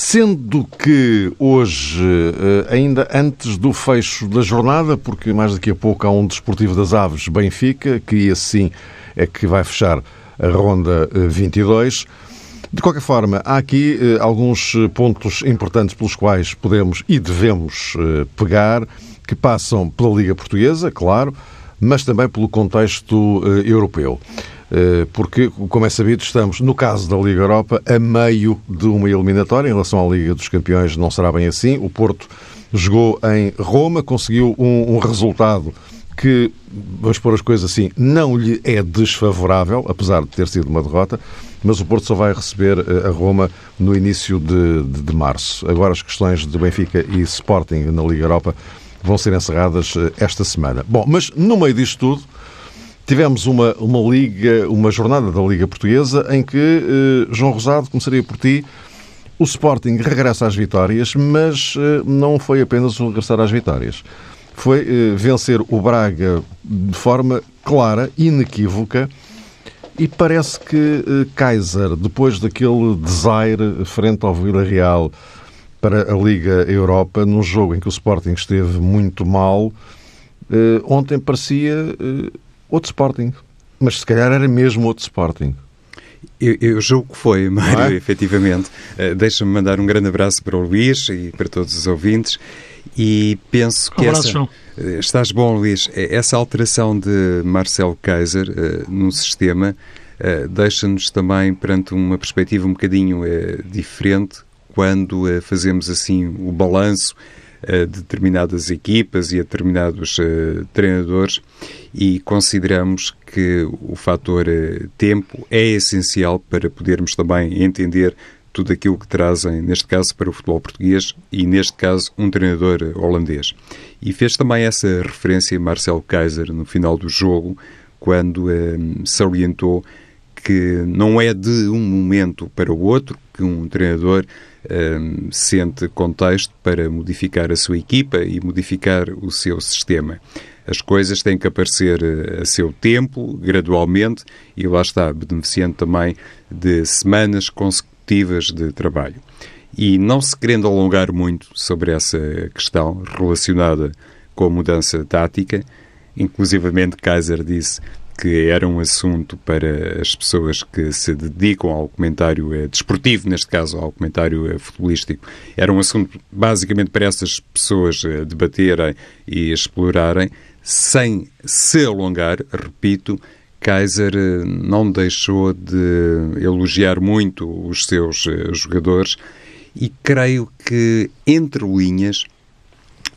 Sendo que hoje, eh, ainda antes do fecho da jornada, porque mais daqui a pouco há um Desportivo das Aves Benfica, que assim é que vai fechar a ronda 22. Eh, de qualquer forma, há aqui alguns pontos importantes pelos quais podemos e devemos pegar, que passam pela Liga Portuguesa, claro, mas também pelo contexto eh, europeu. Eh, porque, como é sabido, estamos, no caso da Liga Europa, a meio de uma eliminatória. Em relação à Liga dos Campeões, não será bem assim. O Porto jogou em Roma, conseguiu um, um resultado que, vamos pôr as coisas assim, não lhe é desfavorável, apesar de ter sido uma derrota, mas o Porto só vai receber eh, a Roma no início de, de, de março. Agora, as questões de Benfica e Sporting na Liga Europa vão ser encerradas eh, esta semana. Bom, mas no meio disto tudo, tivemos uma, uma liga, uma jornada da Liga Portuguesa em que, eh, João Rosado, começaria por ti, o Sporting regressa às vitórias, mas eh, não foi apenas o regressar às vitórias. Foi eh, vencer o Braga de forma clara, inequívoca, e parece que eh, Kaiser, depois daquele desaire frente ao Vila Real, para a Liga Europa num jogo em que o Sporting esteve muito mal. Uh, ontem parecia uh, outro Sporting, mas se calhar era mesmo outro Sporting. Eu, eu julgo que foi, Mário, é? efetivamente. Uh, Deixa-me mandar um grande abraço para o Luís e para todos os ouvintes. E penso que um abraço, essa... João. Estás bom, Luís. Essa alteração de Marcelo Kaiser no sistema deixa-nos também perante uma perspectiva um bocadinho diferente quando uh, fazemos assim o balanço uh, de determinadas equipas e a determinados uh, treinadores e consideramos que o fator tempo é essencial para podermos também entender tudo aquilo que trazem, neste caso, para o futebol português e, neste caso, um treinador holandês. E fez também essa referência Marcelo Kaiser no final do jogo, quando se orientou que não é de um momento para o outro que um treinador um, sente contexto para modificar a sua equipa e modificar o seu sistema. As coisas têm que aparecer eh, a seu tempo, gradualmente, e lá está, beneficiando também de semanas consecutivas de trabalho. E não se querendo alongar muito sobre essa questão relacionada com a mudança tática, inclusivamente Kaiser disse que era um assunto para as pessoas que se dedicam ao comentário eh, desportivo, neste caso ao comentário eh, futebolístico. Era um assunto basicamente para essas pessoas eh, debaterem e explorarem, sem se alongar, repito, Kaiser não deixou de elogiar muito os seus jogadores e creio que, entre linhas,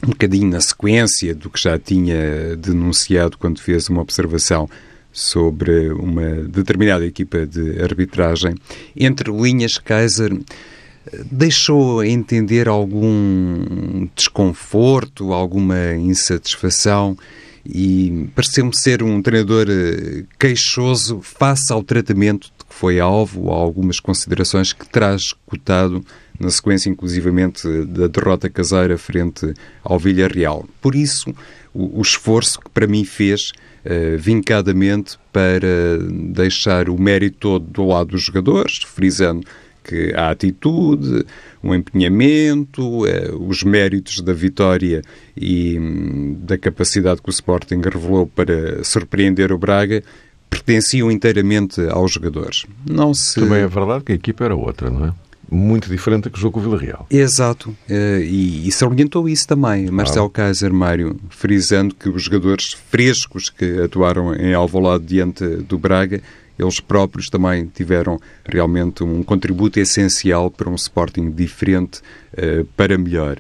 um bocadinho na sequência do que já tinha denunciado quando fez uma observação sobre uma determinada equipa de arbitragem. Entre linhas, Kaiser eh, deixou entender algum desconforto, alguma insatisfação e pareceu-me ser um treinador eh, queixoso face ao tratamento de que foi alvo, a algumas considerações que terá escutado na sequência, inclusivamente, da derrota caseira frente ao Villarreal. Por isso, o, o esforço que para mim fez uh, vincadamente para deixar o mérito todo do lado dos jogadores, frisando que a atitude, o empenhamento, uh, os méritos da vitória e um, da capacidade que o Sporting revelou para surpreender o Braga pertenciam inteiramente aos jogadores. Não se... Também é verdade que a equipa era outra, não é? Muito diferente do que o jogo com o Vila Real. Exato. Uh, e, e salientou isso também, Marcelo ah. Kaiser Mário, frisando que os jogadores frescos que atuaram em Alvalade diante do Braga, eles próprios também tiveram realmente um contributo essencial para um Sporting diferente uh, para melhor.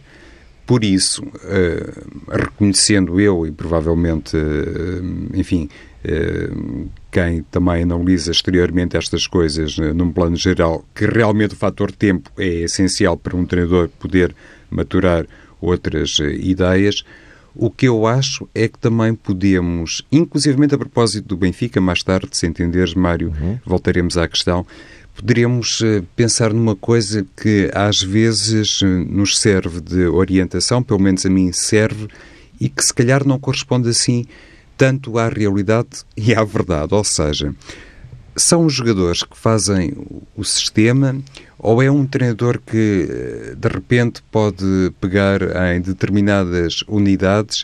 Por isso, uh, reconhecendo eu e provavelmente, enfim, quem também analisa exteriormente estas coisas eh, num plano geral, que realmente o fator tempo é essencial para um treinador poder maturar outras eh, ideias. O que eu acho é que também podemos, inclusivamente a propósito do Benfica, mais tarde, se entenderes, Mário, uhum. voltaremos à questão, poderíamos eh, pensar numa coisa que às vezes eh, nos serve de orientação, pelo menos a mim serve, e que se calhar não corresponde assim tanto à realidade e à verdade. Ou seja, são os jogadores que fazem o sistema ou é um treinador que eh, de repente pode pegar em determinadas unidades,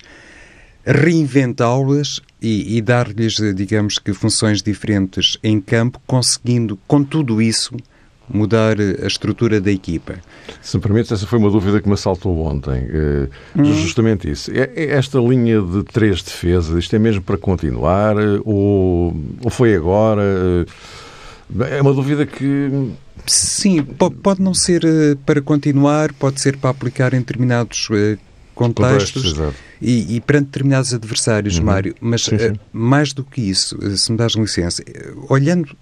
reinventá-las e, e dar-lhes, digamos que, funções diferentes em campo, conseguindo, com tudo isso, mudar a estrutura da equipa. Se me permites, essa foi uma dúvida que me assaltou ontem. Hum. Justamente isso. É, é esta linha de três defesas, isto é mesmo para continuar ou, ou foi agora? É uma dúvida que. Sim, pode não ser eh, para continuar, pode ser para aplicar em determinados eh, contextos, contextos e, e, perante determinados adversários, uhum. Mário. Mas sim, sim. mais do que isso, se me dás licença, olhando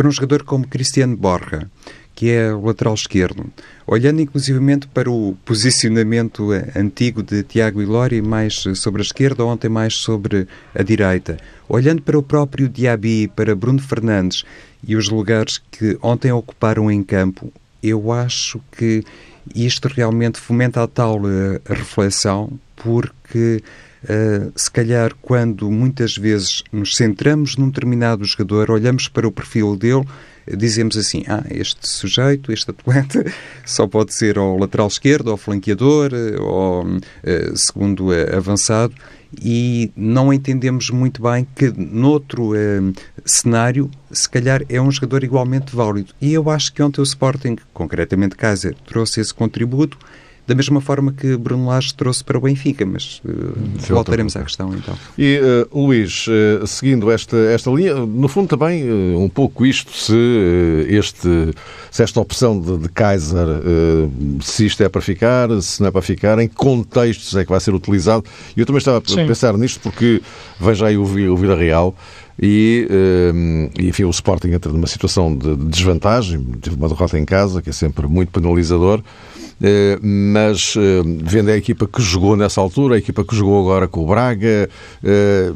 para um jogador como Cristiano Borja, que é o lateral esquerdo, olhando inclusivamente para o posicionamento eh, antigo de Tiago Ilori, mais sobre a esquerda, ontem mais sobre a direita, olhando para o próprio Diaby, para Bruno Fernandes e os lugares que ontem ocuparam em campo, eu acho que isto realmente fomenta a tal uh, reflexão, porque Uh, se calhar, quando muitas vezes nos centramos num determinado jogador, olhamos para o perfil dele, dizemos assim: ah, este sujeito, este atleta, só pode ser ao lateral esquerdo, ao flanqueador, ou uh, segundo avançado, e não entendemos muito bem que, noutro cenário, se calhar é um jogador igualmente válido. E eu acho que ontem o Sporting, concretamente Kaiser, trouxe esse contributo da mesma forma que Bruno Lage trouxe para o Benfica, mas uh, voltaremos à questão então. E uh, Luís, uh, seguindo esta, esta linha, no fundo também um pouco isto, se, este, se esta opção de, de Kaiser, se isto é para ficar, se não é para ficar, em que contextos é que vai ser utilizado. E eu também estava Sim. a pensar nisto porque veja aí o, o Vila Real e, enfim, o Sporting entra numa situação de desvantagem, teve uma derrota em casa, que é sempre muito penalizador, mas eh, vendo a equipa que jogou nessa altura, a equipa que jogou agora com o Braga, eh,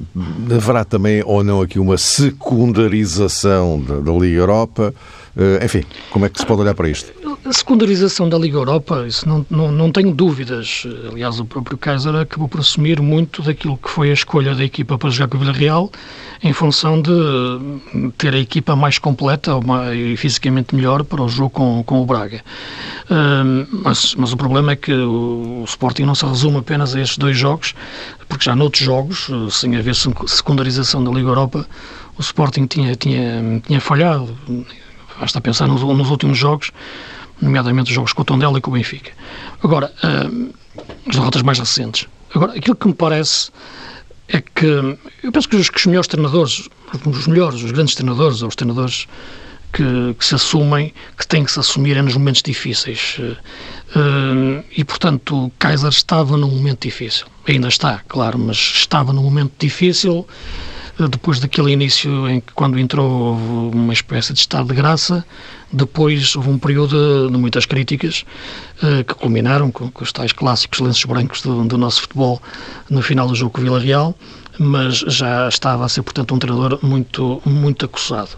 haverá também ou não aqui uma secundarização da, da Liga Europa? Enfim, como é que se pode olhar para isto? A secundarização da Liga Europa, isso não, não, não tenho dúvidas. Aliás, o próprio Kaiser acabou por assumir muito daquilo que foi a escolha da equipa para jogar com o Villarreal, em função de ter a equipa mais completa e fisicamente melhor para o jogo com, com o Braga. mas, mas o problema é que o, o Sporting não se resume apenas a estes dois jogos, porque já noutros jogos, sem haver secundarização da Liga Europa, o Sporting tinha, tinha, tinha falhado. Basta pensar nos, nos últimos jogos, nomeadamente os jogos com o Tondela e com o Benfica. Agora, uh, as derrotas mais recentes. Agora, aquilo que me parece é que eu penso que os, que os melhores treinadores, os melhores, os grandes treinadores, ou os treinadores que, que, se assumem, que têm que se assumir é nos momentos difíceis. Uh, e, portanto, Kaiser estava num momento difícil. Ainda está, claro, mas estava num momento difícil depois daquele início em que, quando entrou, houve uma espécie de estado de graça, depois houve um período de muitas críticas eh, que culminaram com, com, os tais clássicos lenços brancos do, do nosso futebol no final do jogo com o Vila Real, mas já estava a ser, portanto, um treinador muito, muito acusado.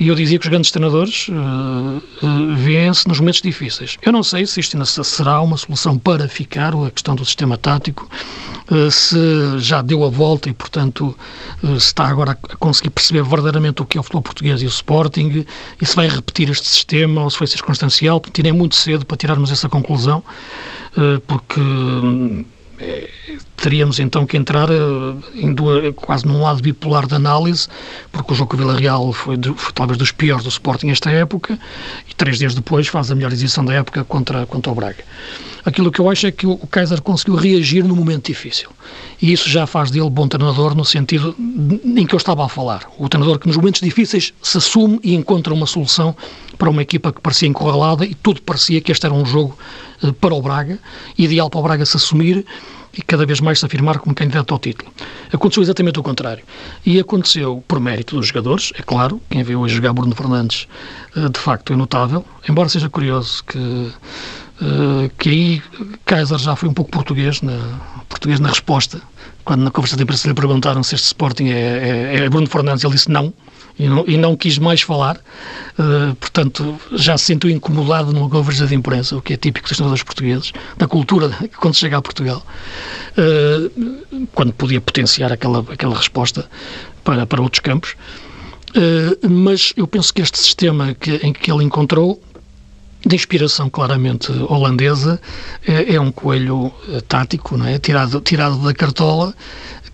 E eu dizia que os grandes treinadores uh, uh, vêem-se nos momentos difíceis. Eu não sei se isto ainda será uma solução para ficar, a questão do sistema tático, uh, se já deu a volta e, portanto, uh, se está agora a conseguir perceber verdadeiramente o que é o futebol português e o Sporting, e se vai repetir este sistema ou se foi circunstancial. É muito cedo para tirarmos essa conclusão, porque é, teríamos então que entrar eh, em duas, quase num lado bipolar de análise, porque o jogo com o Vila Real foi, foi, talvez dos piores do Sporting esta época, e três dias depois faz a melhor exibição da época contra, contra o Braga. Aquilo que eu acho é que o Kaiser conseguiu reagir no momento difícil. E isso já faz dele bom treinador no sentido em que eu estava a falar. O treinador que nos momentos difíceis se assume e encontra uma solução para uma equipa que parecia encurralada e tudo parecia que este era um jogo eh, para o Braga, ideal para o Braga se assumir e cada vez mais se afirmar como candidato ao título. Aconteceu exatamente o contrário. E aconteceu por mérito dos jogadores, é claro, quem viu hoje jogar Bruno Fernandes eh, de facto é notável, embora seja curioso que que aí Kaiser já foi um pouco português na, português na resposta. Quando na conversa de imprensa lhe perguntaram se este Sporting é, é, é Bruno Fernandes, ele disse não, e não, e não quis mais falar. Uh, portanto, já se sentiu incomodado numa conversa de imprensa, o que é típico dos treinadores portugueses, da cultura quando chega a Portugal, uh, quando podia potenciar aquela, aquela resposta para, para outros campos. Uh, mas eu penso que este sistema que, em que ele encontrou de inspiração claramente holandesa, é, é um coelho tático, não é? tirado, tirado da cartola,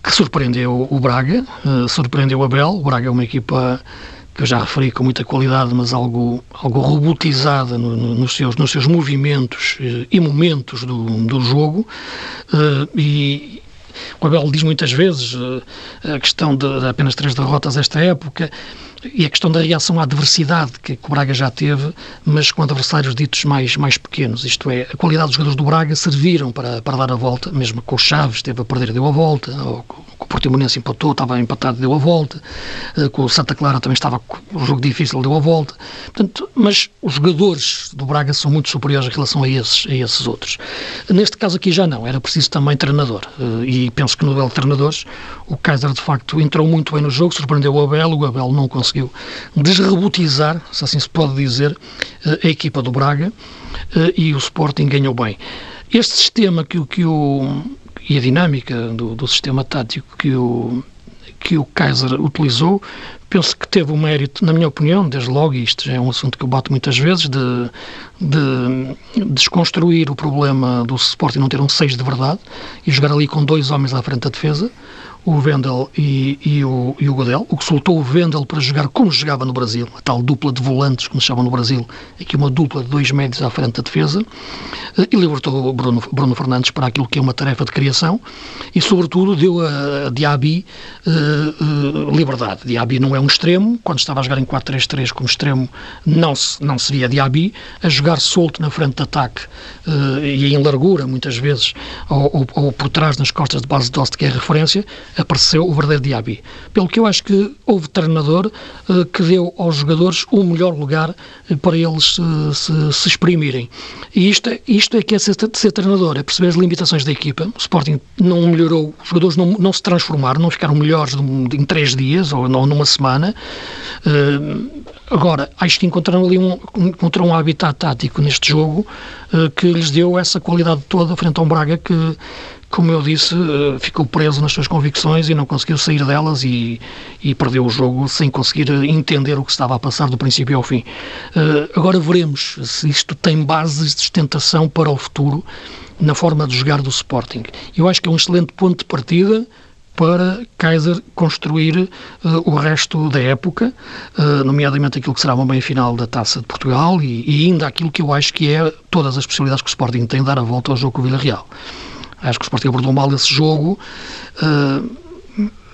que surpreendeu o Braga, uh, surpreendeu o Abel. O Braga é uma equipa que eu já referi com muita qualidade, mas algo, algo robotizada no, no, nos, seus, nos seus movimentos e momentos do, do jogo. E o Abel diz muitas vezes a questão de, de apenas três derrotas esta época e a questão da reação à adversidade que, o Braga já teve, mas com adversários ditos mais, mais pequenos. Isto é, a qualidade dos jogadores do Braga serviram para, para dar a volta, mesmo com o Chaves esteve a perder, deu a volta, ou com o Portimonense empatou, estava empatado, deu a volta, eh, com o Santa Clara também estava um jogo difícil, deu a volta. Portanto, mas os jogadores do Braga são muito superiores em relação a esses, a esses outros. Neste caso aqui já não, era preciso também treinador. Eh, e penso que no duelo de treinadores, o Kaiser de facto entrou muito bem no jogo, surpreendeu o Abel, o Abel não conseguiu conseguiu desrebotizar, se assim se pode dizer, eh, a equipa do Braga eh, e o Sporting ganhou bem. Este sistema que, que o, e a dinâmica do, do sistema tático que o, que o Kaiser utilizou, penso que teve o mérito, na minha opinião, desde logo, isto é um assunto que eu bato muitas vezes, de, de desconstruir o problema do Sporting não ter um 6 de verdade e jogar ali com dois homens à frente da defesa, o Vendel e, e, o, e o Godel, o que soltou o Vendel para jogar como jogava no Brasil, a tal dupla de volantes, como se chama no Brasil, aqui uma dupla de dois médios à frente da defesa, eh, e libertou o Bruno, Bruno Fernandes para aquilo que é uma tarefa de criação e, sobretudo, deu a, a Diaby uh, uh, liberdade. Diaby não é um extremo, quando estava a jogar em 4-3-3 como extremo, não se, não seria Diaby, a jogar solto na frente de ataque uh, e em largura, muitas vezes, ou, ou, ou, por trás nas costas de base de Dost, que é referência, apareceu o verdadeiro Diaby. Pelo que eu acho que houve treinador uh, que deu aos jogadores o melhor lugar uh, para eles uh, se, se, exprimirem. E isto, é, isto é que é ser, ser, treinador, é perceber as limitações da equipa. O Sporting não melhorou, os jogadores não, não se transformaram, não ficaram melhores em três dias ou, ou numa semana. Agora, acho que encontraram ali um, encontraram um habitat tático neste jogo que lhes deu essa qualidade toda frente a um Braga que como eu disse, eh, ficou preso nas suas convicções e não conseguiu sair delas e, e, perdeu o jogo sem conseguir entender o que estava a passar do princípio ao fim. Eh, agora veremos se isto tem bases de sustentação para o futuro na forma de jogar do Sporting. Eu acho que é um excelente ponto de partida para Kaiser construir uh, o resto da época, uh, nomeadamente aquilo que será uma meia-final da Taça de Portugal e, e, ainda aquilo que eu acho que é todas as possibilidades que o Sporting tem de dar a volta ao jogo com o Vila Real. Acho que o Sporting abordou mal esse jogo. Uh,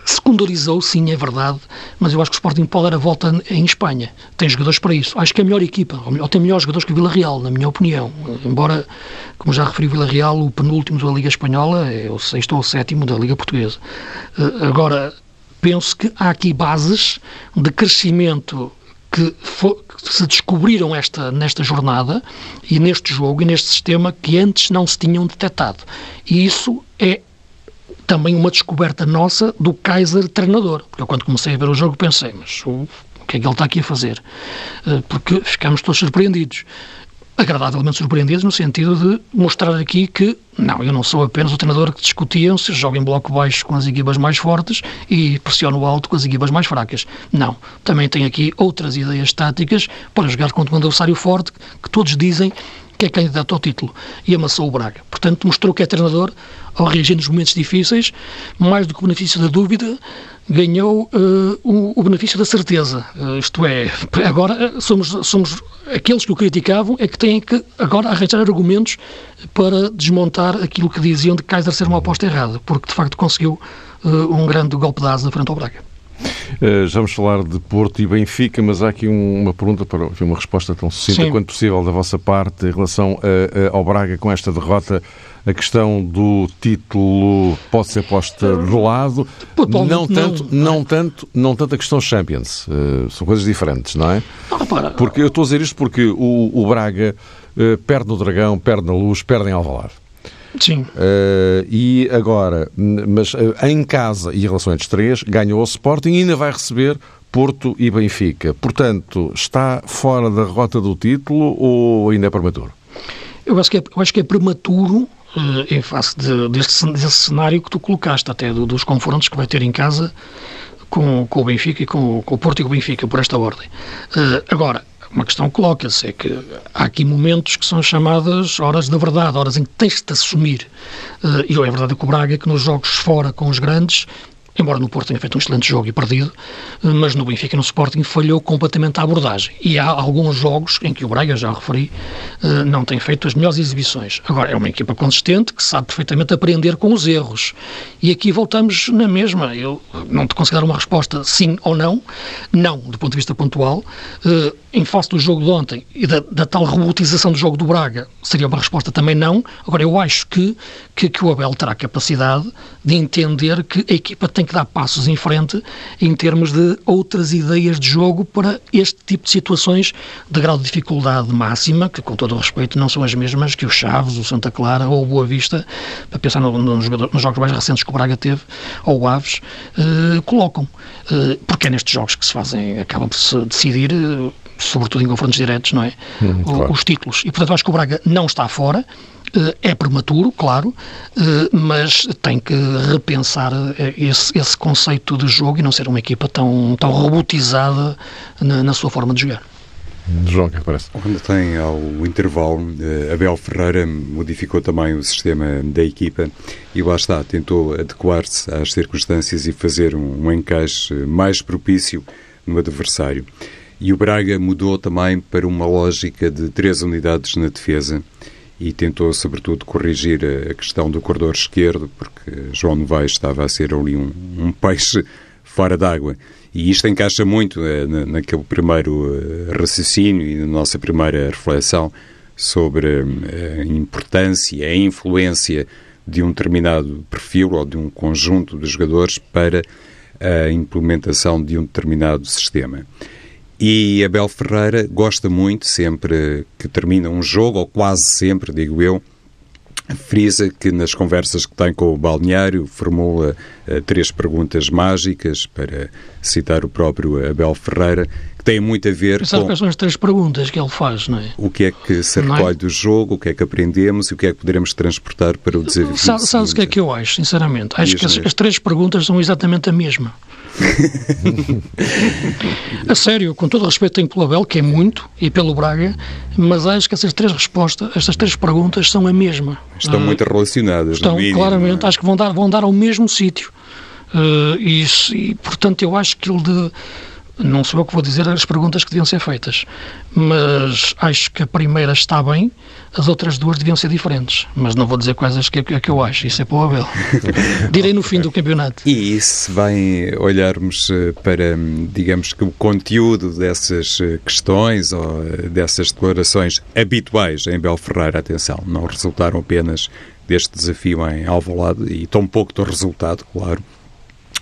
secundarizou, sim, é verdade, mas eu acho que o Sporting pode dar a volta em Espanha. Tem jogadores para isso. Acho que é a melhor equipa, ou tem melhores jogadores que o Vila Real, na minha opinião. Embora, como já referi, o Vila Real, o penúltimo da Liga Espanhola, é o sexto ou o sétimo da Liga Portuguesa. Uh, agora, penso que há aqui bases de crescimento que, for, que, se descobriram esta, nesta jornada e neste jogo e neste sistema que antes não se tinham detectado. E isso é também uma descoberta nossa do Kaiser treinador. Porque eu, quando comecei a ver o jogo, pensei, mas o, que é que ele está aqui a fazer? Eh, porque ficámos todos surpreendidos agradavelmente surpreendidos no sentido de mostrar aqui que não, eu não sou apenas o treinador que discutiam se joga em bloco baixo com as equipas mais fortes e pressiono alto com as equipas mais fracas. Não, também tem aqui outras ideias táticas para jogar contra um adversário forte que todos dizem que é candidato ao título e amassou o Braga. Portanto, mostrou que é treinador ao reagir nos momentos difíceis, mais do que o benefício da dúvida, ganhou uh, o, o, benefício da certeza. Uh, isto é, agora somos, somos aqueles que o criticavam é que têm que agora arranjar argumentos para desmontar aquilo que diziam de Kaiser ser uma aposta errada, porque de facto conseguiu uh, um grande golpe de asa frente ao Braga. Uh, já vamos falar de Porto e Benfica, mas há aqui um, uma pergunta para uma resposta tão sucinta quanto possível da vossa parte em relação ao Braga com esta derrota a questão do título pode ser posta de lado, não tanto, não, tanto, não tanto a questão Champions. Uh, são coisas diferentes, não é? Porque eu estou a dizer isto porque o, o Braga uh, perde no Dragão, perde na Luz, perde em Alvalade. Sim. Uh, e agora, mas uh, em casa e em relação a estes três, ganhou o Sporting e ainda vai receber Porto e Benfica. Portanto, está fora da rota do título ou ainda é prematuro? Eu acho que é, eu acho que é prematuro uh, em face de, deste, desse cenário que tu colocaste, até do, dos confrontos que vai ter em casa com, com o Benfica e com, com, o Porto e com o Benfica, por esta ordem. agora, uma questão coloca-se, é que há aqui momentos que são chamadas horas da verdade, horas em que tens de assumir. Uh, e é verdade que o Braga, que nos jogos fora com os grandes, embora no Porto tenha feito um excelente jogo e perdido, eh, mas no Benfica e no Sporting falhou completamente a abordagem. E há alguns jogos em que o Braga, já referi, eh, não tem feito as melhores exibições. Agora, é uma equipa consistente que sabe perfeitamente aprender com os erros. E aqui voltamos na mesma. Eu não te consigo dar uma resposta sim ou não. Não, do ponto de vista pontual. Eh, em face do jogo de ontem e da, da tal robotização do jogo do Braga, seria uma resposta também não. Agora, eu acho que, que, que o Abel terá capacidade de entender que a equipa tem que dar passos em frente em termos de outras ideias de jogo para este tipo de situações de grau de dificuldade máxima, que com todo o respeito não são as mesmas que o Chaves, o Santa Clara ou o Boa Vista, para pensar no, no, nos jogos mais recentes que o Braga teve, ou o Aves, eh, colocam. Eh, porque é nestes jogos que se fazem, acaba por se decidir. Eh, sobretudo em confrontos diretos, não é? Hum, claro. Os títulos. E, portanto, acho que o Braga não está fora, é prematuro, claro, mas tem que repensar esse, esse conceito de jogo e não ser uma equipa tão, tão robotizada na, na sua forma de jogar. João, o que é parece? Quando tem ao intervalo, Abel Ferreira modificou também o sistema da equipa e lá está, tentou adequar-se às circunstâncias e fazer um, um encaixe mais propício no adversário. E o Braga mudou também para uma lógica de três unidades na defesa e tentou, sobretudo, corrigir a questão do corredor esquerdo, porque João Novaes estava a ser ali um, um peixe fora d'água. E isto encaixa muito uh, naquele primeiro uh, raciocínio e na nossa primeira reflexão sobre uh, a importância, a influência de um determinado perfil ou de um conjunto de jogadores para a implementação de um determinado sistema. E Abel Ferreira gosta muito, sempre que termina um jogo, ou quase sempre, digo eu, frisa que nas conversas que tem com o balneário formula uh, três perguntas mágicas, para citar o próprio Abel Ferreira, que têm muito a ver Mas com... quais são as três perguntas que ele faz, não é? O que é que se é? recolhe é? do jogo, o que é que aprendemos e o que é que poderemos transportar para o desafio Sabe, Sabes o que é que eu acho, sinceramente? Acho que as, as três perguntas são exatamente a mesma. a sério, com todo o respeito tenho pelo Abel, que é muito, e pelo Braga, mas acho que essas três respostas, estas três perguntas são a mesma. Estão uh, muito relacionadas, Estão, mínimo, claramente, é? acho que vão dar, vão dar ao mesmo sítio. Uh, e, e, portanto, eu acho que ele de não sou eu que vou dizer as perguntas que deviam ser feitas, mas acho que a primeira está bem, as outras duas deviam ser diferentes. Mas não vou dizer quais as que, que eu acho, isso é para o Abel. Direi no fim do campeonato. E se bem olharmos eh, para, digamos que o conteúdo dessas eh, questões ou eh, dessas declarações habituais em Bel Ferreira, atenção, não resultaram apenas deste desafio em Alvalade e tão pouco do resultado, claro,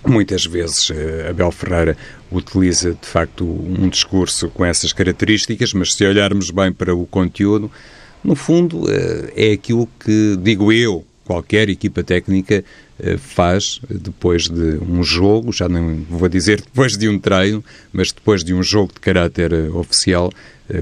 Muitas vezes Abel Ferreira utiliza de facto um discurso com essas características, mas se olharmos bem para o conteúdo, no fundo eh, é aquilo que, digo eu, qualquer equipa técnica eh, faz depois de um jogo, já não vou dizer depois de um treino, mas depois de um jogo de caráter eh, oficial,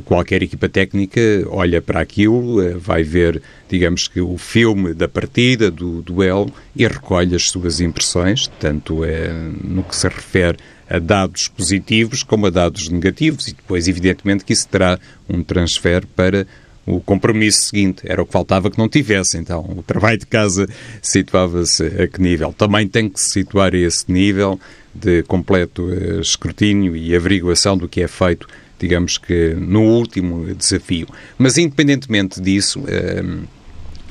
qualquer equipa técnica olha para aquilo, vai ver, digamos que, o filme da partida, do duelo, e recolhe as suas impressões, tanto é, no que se refere a dados positivos como a dados negativos e depois, evidentemente, que isso terá um transfer para o compromisso seguinte. Era o que faltava que não tivesse. Então, o trabalho de casa situava-se a que nível? Também tem que se situar a esse nível de completo escrutínio e averiguação do que é feito, digamos que no último desafio. Mas, independentemente disso, uh,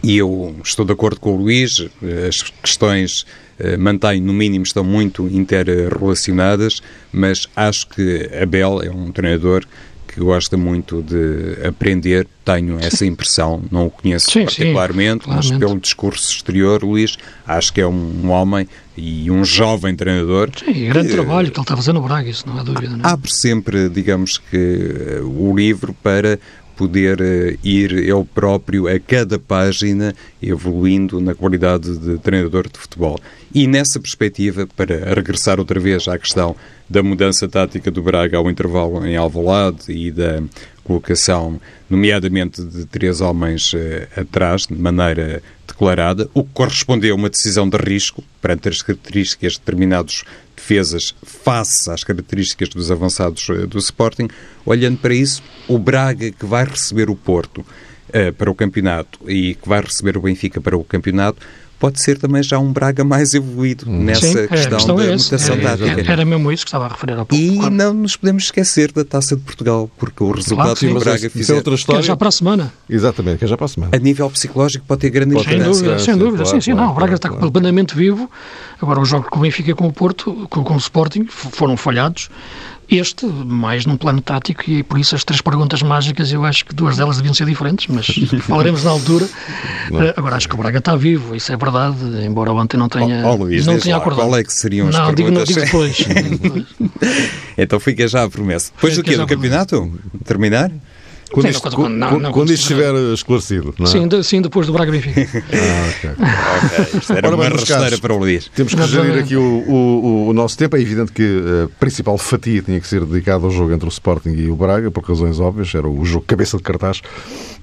e eu estou de acordo com o Luís, as questões eh, mantém, no mínimo, estão muito interrelacionadas, mas acho que Abel é um treinador que gosta muito de aprender, tenho essa impressão, não o conheço sim, particularmente, sim, mas pelo discurso exterior, Luís, acho que é um, homem e um jovem treinador. Sim, grande que, trabalho que ele está fazendo no Braga, isso não há dúvida. Não é? Abre sempre, digamos que, o livro para poder uh, ir ele próprio a cada página evoluindo na qualidade de treinador de futebol. E nessa perspectiva, para regressar outra vez à questão da mudança tática do Braga ao intervalo em Alvalade e da colocação, nomeadamente de três homens uh, atrás, de maneira declarada, o que correspondeu a uma decisão de risco perante as características de determinados defesas face às características dos avançados uh, do Sporting. Olhando para isso, o Braga que vai receber o Porto uh, para o campeonato e que vai receber o Benfica para o campeonato pode ser também já um Braga mais evoluído hum. nessa Sim, questão, questão da é mutação é, tática. Era mesmo isso que estava a referir há pouco. E claro. não nos podemos esquecer da Taça de Portugal, porque o resultado claro, que o Braga fez é outra história. Que é já para a semana. Exatamente, que é já para a semana. A nível psicológico pode ter grande pode importância. Sem dúvida, sem dúvida. Claro, sim, sim, não. O Braga está com o plenamente vivo. Agora, o jogo com o Benfica com o Porto, com, com o Sporting, foram falhados. Este, mais num plano tático, e por isso as três perguntas mágicas, eu acho que duas delas deviam ser diferentes, mas falaremos na altura. Eh, agora, acho que o Braga está vivo, isso é verdade, embora ontem não tenha, oh, oh, Luís, não tenha lá, acordado. Qual é que seriam as não, perguntas? Digo, não, digo depois. então fica já a promessa. Depois do quê? Do campeonato? Terminar? Quando, sim, isto, não, quando, não, não, quando isto estiver esclarecido, não é? Sim, de, sim depois do Braga Benfica. ah, ok. okay. Isto era Ora, uma rasteira para o Luís. Temos que gerir aqui o, o, o, nosso tempo. É evidente que a principal fatia tinha que ser dedicada ao jogo entre o Sporting e o Braga, por razões óbvias. Era o jogo cabeça de cartaz.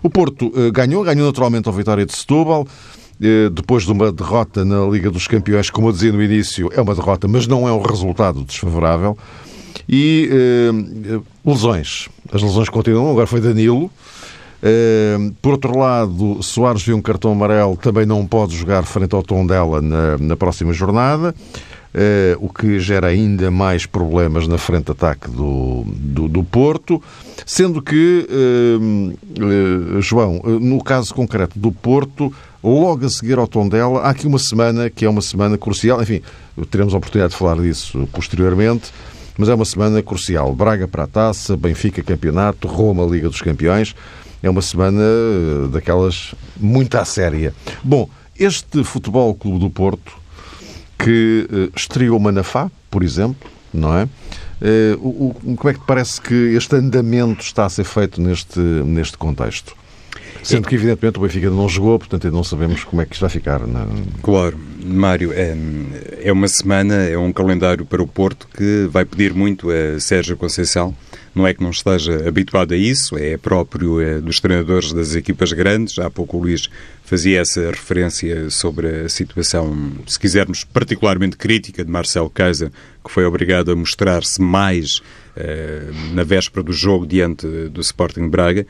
O Porto uh, ganhou, ganhou naturalmente a vitória de Setúbal. Uh, depois de uma derrota na Liga dos Campeões, como eu dizia no início, é uma derrota, mas não é um resultado desfavorável. E uh, lesões. As lesões continuam, agora foi Danilo. Uh, por outro lado, Soares viu um cartão amarelo, também não pode jogar frente ao tom dela na, na próxima jornada, uh, o que gera ainda mais problemas na frente de ataque do, do, do Porto. Sendo que, uh, João, no caso concreto do Porto, logo a seguir ao tom dela, há aqui uma semana que é uma semana crucial. Enfim, teremos a oportunidade de falar disso posteriormente mas é uma semana crucial. Braga para a taça, Benfica campeonato, Roma Liga dos Campeões. É uma semana eh, daquelas muito à séria. Bom, este Futebol Clube do Porto, que uh, estreou Manafá, por exemplo, não é? O, como é que parece que este andamento está a ser feito neste, neste contexto? Sendo que, evidentemente, o Benfica não jogou, portanto, ainda não sabemos como é que isto vai ficar. Não? Claro, Mário, é, é uma semana, é um calendário para o Porto que vai pedir muito a Sérgio Conceição. Não é que não esteja habituado a isso, é próprio é, dos treinadores das equipas grandes. Há pouco o Luís fazia essa referência sobre a situação, se quisermos, particularmente crítica de Marcelo Kaiser, que foi obrigado a mostrar-se mais eh, na véspera do jogo diante do Sporting Braga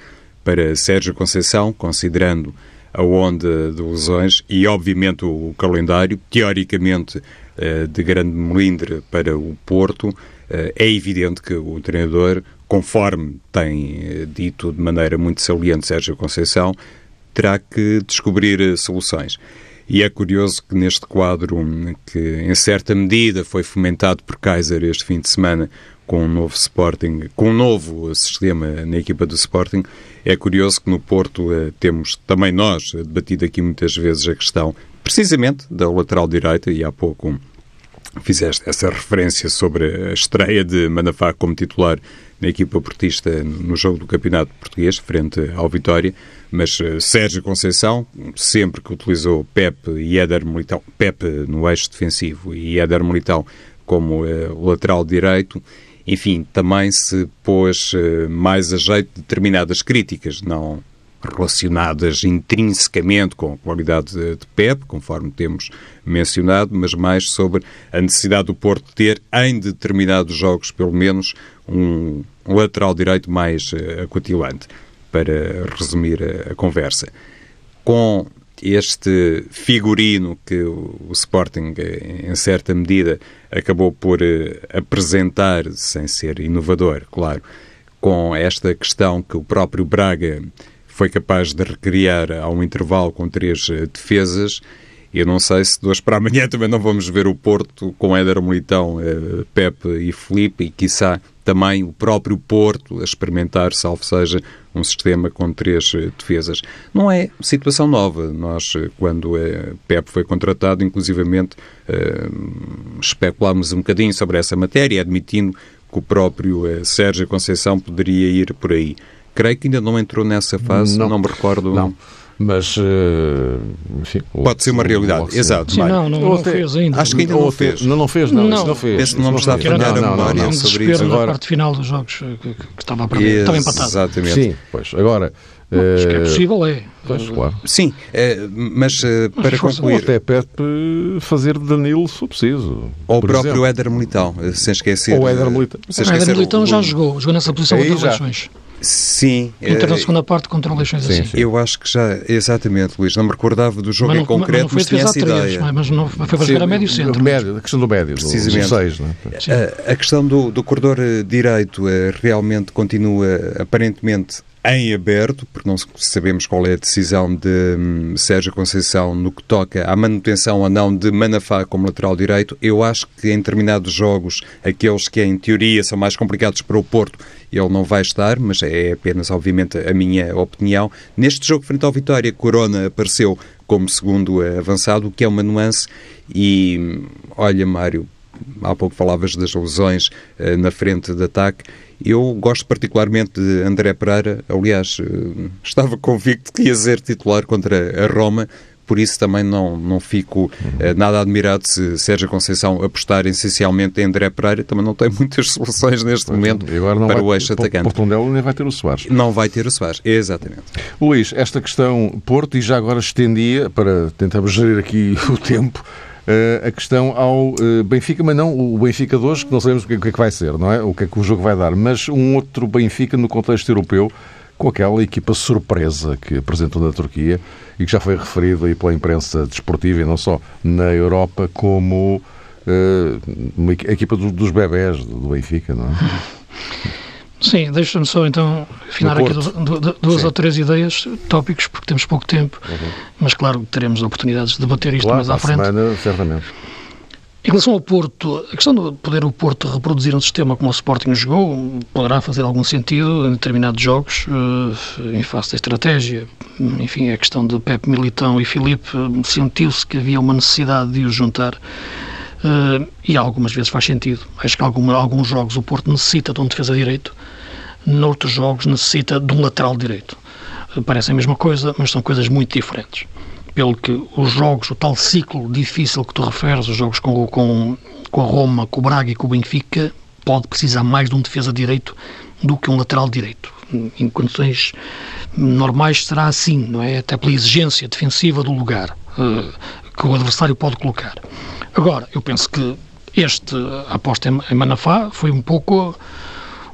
para Sérgio Conceição, considerando a onda de lesões e, obviamente, o calendário, teoricamente, eh, de grande melindre para o Porto, eh, é evidente que o treinador, conforme tem eh, dito de maneira muito saliente Sérgio Conceição, terá que descobrir soluções. E é curioso que neste quadro, que em certa medida foi fomentado por Kaiser este fim de semana, com um novo Sporting, com um novo sistema na equipa do Sporting, é curioso que no Porto eh, temos também nós debatido aqui muitas vezes a questão, precisamente da lateral direita, e há pouco fizeste essa referência sobre a estreia de Manafá como titular na equipa portista no jogo do Campeonato Português, frente ao Vitória, mas uh, Sérgio Conceição, sempre que utilizou Pepe e Éder Militão, Pepe no eixo defensivo e Éder Militão como uh, lateral direito, enfim, também se pôs eh, mais a jeito de determinadas críticas, não relacionadas intrinsecamente com a qualidade de Pep, conforme temos mencionado, mas mais sobre a necessidade do Porto ter, em determinados jogos, pelo menos, um lateral direito mais uh, acutilante, para resumir a, a conversa. Com este figurino que o Sporting, em certa medida, acabou por eh, apresentar, sem ser inovador, claro, com esta questão que o próprio Braga foi capaz de recriar a um intervalo com três eh, defesas. Eu não sei se de hoje para amanhã também não vamos ver o Porto com Éder Militão, eh, Pepe e Felipe e, quiçá, também o próprio Porto a experimentar, salvo seja, um sistema com três eh, defesas. Não é situação nova. Nós, eh, quando eh, PEP foi contratado, inclusivamente especulámos um bocadinho sobre essa matéria, admitindo que o próprio Sérgio Conceição poderia ir por aí. creio que ainda não entrou nessa fase, não, não me recordo. Não. Mas, uh, enfim, Pode ser uma realidade, exato. Sim, não, não, não fez ainda. Acho que ainda não fez. Não, não fez, não, não. não fez. Penso que não nos está a falhar a memória não, sobre isso. Agora... na parte final dos jogos que, que estava a perder, estava empatado. Exatamente. Sim, pois, agora... Mas que é possível, é. Pois, claro. Sim, mas para concluir... Até perto fazer de Danilo, se preciso. Ou o próprio exemplo. Éder Militão, sem esquecer... Ou o Éder Militão. O Éder Militão já jogou, jogou nessa posição de eleições. Sim. Entra na eh, segunda parte contra o Leixões sim, assim. Sim. Eu acho que já, exatamente, Luís, não me recordava do jogo mas não, em concreto, mas, não foi mas tinha essa ideia. Mas não foi para jogar a médio centro. Médio, a questão do médio, Precisamente. do 6. É? A, a, questão do, do corredor eh, direito eh, realmente continua aparentemente em aberto, porque não sabemos qual é a decisão de hum, Sérgio Conceição no que toca à manutenção ou não de Manafá como lateral direito. Eu acho que em determinados jogos, aqueles que em teoria são mais complicados para o Porto, ele não vai estar, mas é apenas, obviamente, a minha opinião. Neste jogo frente ao Vitória, Corona apareceu como segundo avançado, o que é uma nuance. E hum, olha, Mário, há pouco falavas das lesões uh, na frente de ataque. Eu gosto particularmente de André Pereira, aliás, uh, estava convicto que ia ser titular contra a Roma, por isso também não, não fico uh, nada admirado se Sérgio Conceição apostar essencialmente em André Pereira, também não tem muitas soluções neste momento para vai, o eixo atacante. Portundelo nem vai ter o Soares. Não vai ter o Soares, exatamente. Luís, esta questão Porto, e já agora estendia, para tentarmos gerir aqui o tempo, a questão ao uh, Benfica, mas não o Benfica de hoje, que não sabemos o que, o que, é que vai ser, não é? O que é que o jogo vai dar, mas um outro Benfica no contexto europeu, com aquela equipa surpresa que apresentou na Turquia e que já foi referido aí pela imprensa desportiva, e não só na Europa, como uh, uma, a equipa do, dos bebés do Benfica, não é? Sim, deixa-me só então afinar aqui duas ou três ideias, tópicos, porque temos pouco tempo, uhum. mas claro, teremos oportunidades de debater isto claro, mais à frente. Semana, certamente. Em relação ao Porto, a questão de poder o Porto reproduzir um sistema como o Sporting jogou poderá fazer algum sentido em determinados jogos, eh, em face da estratégia. Enfim, a questão de Pepe Militão e Filipe sentiu-se que havia uma necessidade de os juntar. Uh, e algumas vezes faz sentido. Acho que algum, alguns jogos o Porto necessita de um defesa direito, noutros jogos necessita de um lateral direito. Uh, parece a mesma coisa, mas são coisas muito diferentes. Pelo que os jogos, o tal ciclo difícil que tu referes, os jogos com, com, com a Roma, com o Braga e com o Benfica, pode precisar mais de um defesa direito do que um lateral direito. Em condições normais será assim, não é? Até pela exigência defensiva do lugar uh, que o adversário pode colocar. Agora, eu penso que este, aposta em Manafá foi um pouco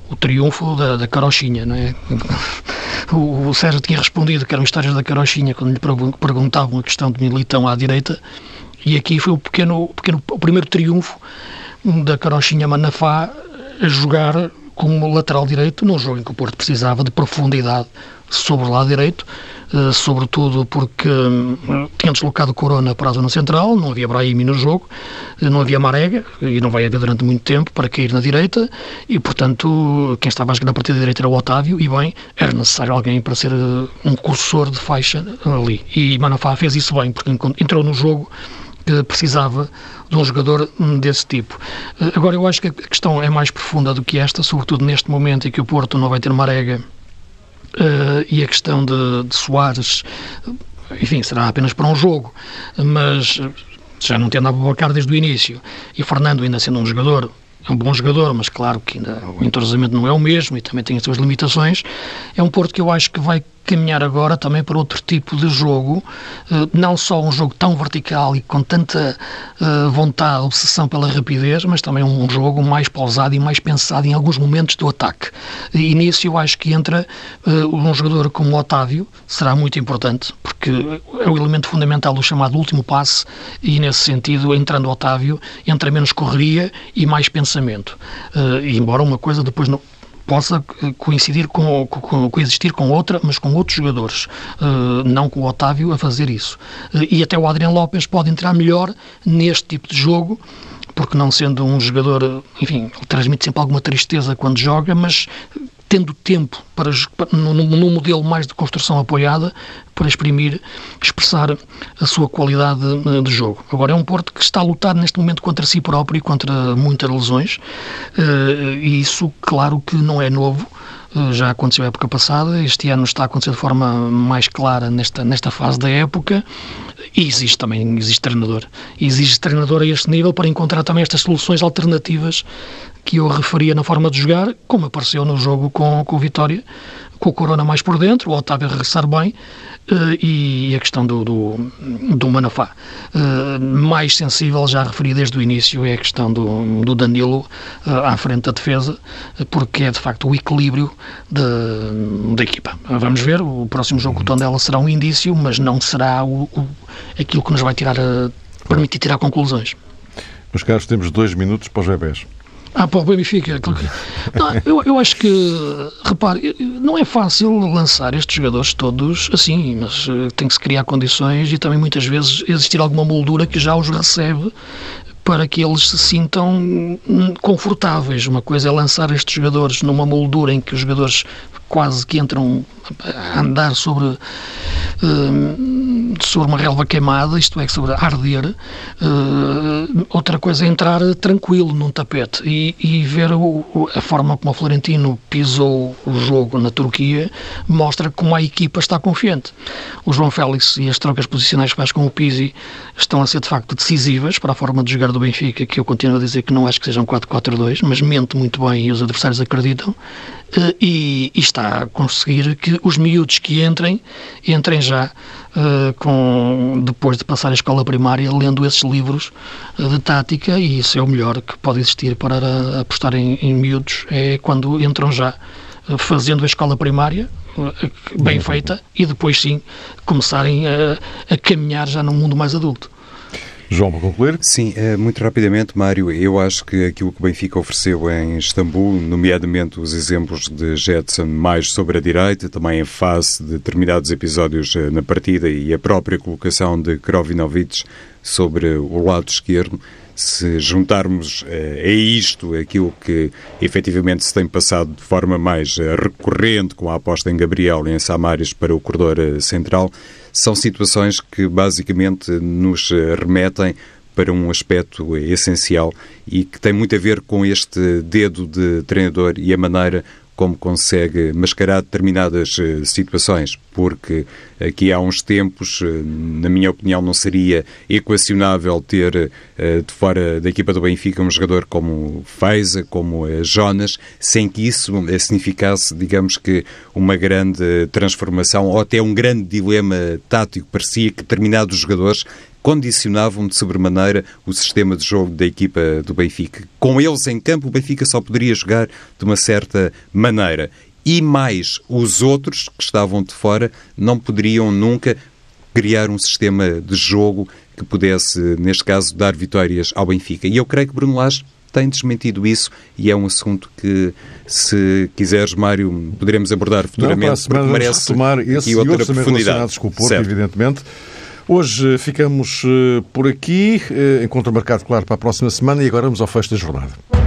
o triunfo da, da carochinha, não é? O, o, Sérgio tinha respondido que eram histórias da carochinha quando lhe perguntavam a questão de militão à direita e aqui foi o pequeno, o pequeno, o primeiro triunfo da carochinha Manafá a jogar como lateral direito num jogo em que o Porto precisava de profundidade sobre o lado direito eh, sobretudo porque hum, tinha deslocado Corona para a zona central, não havia Brahimi no jogo, eh, não havia Marega, e não vai haver durante muito tempo, para cair na direita, e portanto quem estava a jogar na partida direita era o Otávio, e bem, era necessário alguém para ser eh, um cursor de faixa ali. E Manafá fez isso bem, porque entrou no jogo que precisava de um jogador hum, desse tipo. Agora, eu acho que a questão é mais profunda do que esta, sobretudo neste momento em que o Porto não vai ter Marega Uh, e a questão de, de Soares, enfim, será apenas para um jogo, mas já não tendo Abubacar desde o início, e Fernando ainda sendo um jogador, é um bom jogador, mas claro que ainda o entrosamento não é o mesmo e também tem as suas limitações, é um Porto que eu acho que vai caminhar agora também para outro tipo de jogo, eh, não só um jogo tão vertical e com tanta eh, vontade, obsessão pela rapidez, mas também um jogo mais pausado e mais pensado em alguns momentos do ataque. E nisso eu acho que entra eh, um jogador como o Otávio, será muito importante, porque é o elemento fundamental do chamado último passe e nesse sentido, entrando o Otávio, entra menos correria e mais pensamento. E embora uma coisa depois não possa eh, coincidir com, com, coexistir com outra, mas com outros jogadores, uh, não com o Otávio a fazer isso. Uh, e até o Adriano Lopes pode entrar melhor neste tipo de jogo, porque não sendo um jogador, enfim, ele transmite sempre alguma tristeza quando joga, mas tendo tempo para, num, modelo mais de construção apoiada, para exprimir, expressar a sua qualidade eh, de jogo. Agora, é um Porto que está a lutar neste momento contra si próprio e contra muitas lesões, eh, e isso, claro que não é novo, já aconteceu a época passada, este ano está a acontecer de forma mais clara nesta, nesta fase da época e existe também, existe treinador. Existe treinador a este nível para encontrar também estas soluções alternativas que eu referia na forma de jogar, como apareceu no jogo com, o Vitória, com o Corona mais por dentro, o Otávio regressar bem uh, e a questão do, do, do Manafá. Uh, mais sensível, já referi desde o início, é a questão do, do Danilo uh, à frente da defesa, porque é de facto o equilíbrio de, da equipa. Vamos ver, o próximo jogo com o Tondela será um indício, mas não será o, o aquilo que nos vai tirar a, permitir tirar conclusões. Meus caros, temos dois minutos para os bebés. Ah, para o Benfica. Não, eu, eu acho que, repare, não é fácil lançar estes jogadores todos assim, mas eh, tem que se criar condições e também muitas vezes existir alguma moldura que já os recebe para que eles se sintam hum, confortáveis. Uma coisa é lançar estes jogadores numa moldura em que os jogadores quase que entram a andar sobre, uh, sobre uma relva queimada, isto é, sobre arder. Uh, outra coisa é entrar tranquilo num tapete e, e ver o, a forma como o Florentino pisou o jogo na Turquia mostra como a equipa está confiante. O João Félix e as trocas posicionais que faz com o Pizzi estão a ser de facto decisivas para a forma de jogar do Benfica, que eu continuo a dizer que não acho que sejam 4-4-2, mas mente muito bem e os adversários acreditam. Uh, e, e está a conseguir que os miúdos que entrem, entrem já uh, com, depois de passar a escola primária, lendo esses livros uh, de tática, e isso é o melhor que pode existir para apostar em, em miúdos, é quando entram já uh, fazendo a escola primária, bem feita, e depois sim começarem a, a caminhar já num mundo mais adulto. João, para concluir? Sim, eh, muito rapidamente, Mário, eu acho que aquilo que o Benfica ofereceu em Istambul, nomeadamente os exemplos de Jetson mais sobre a direita, também em face de determinados episódios eh, na partida e a própria colocação de Krovinovic sobre o lado esquerdo, se juntarmos eh, a isto aquilo que efetivamente se tem passado de forma mais recorrente com a aposta em Gabriel e em Samaris para o corredor central, são situações que basicamente nos remetem para um aspecto essencial e que tem muito a ver com este dedo de treinador e a maneira como consegue mascarar determinadas eh, situações, porque aqui há uns tempos, eh, na minha opinião, não seria equacionável ter eh, de fora da equipa do Benfica um jogador como Feiza, como Jonas, sem que isso significasse, digamos que, uma grande transformação ou até um grande dilema tático. Parecia que determinados jogadores condicionavam de sobremaneira o sistema de jogo da equipa do Benfica. Com eles em campo, o Benfica só poderia jogar de uma certa maneira. E mais, os outros que estavam de fora não poderiam nunca criar um sistema de jogo que pudesse, neste caso, dar vitórias ao Benfica. E eu creio que Bruno Lage tem desmentido isso e é um assunto que, se quiseres, Mário, poderemos abordar futuramente, não, porque merece esse e outra profundidade. com o Porto, certo. evidentemente. Hoje ficamos eh, por aqui. Eh, encontro marcado, claro, para a próxima semana e agora vamos ao fecho da jornada.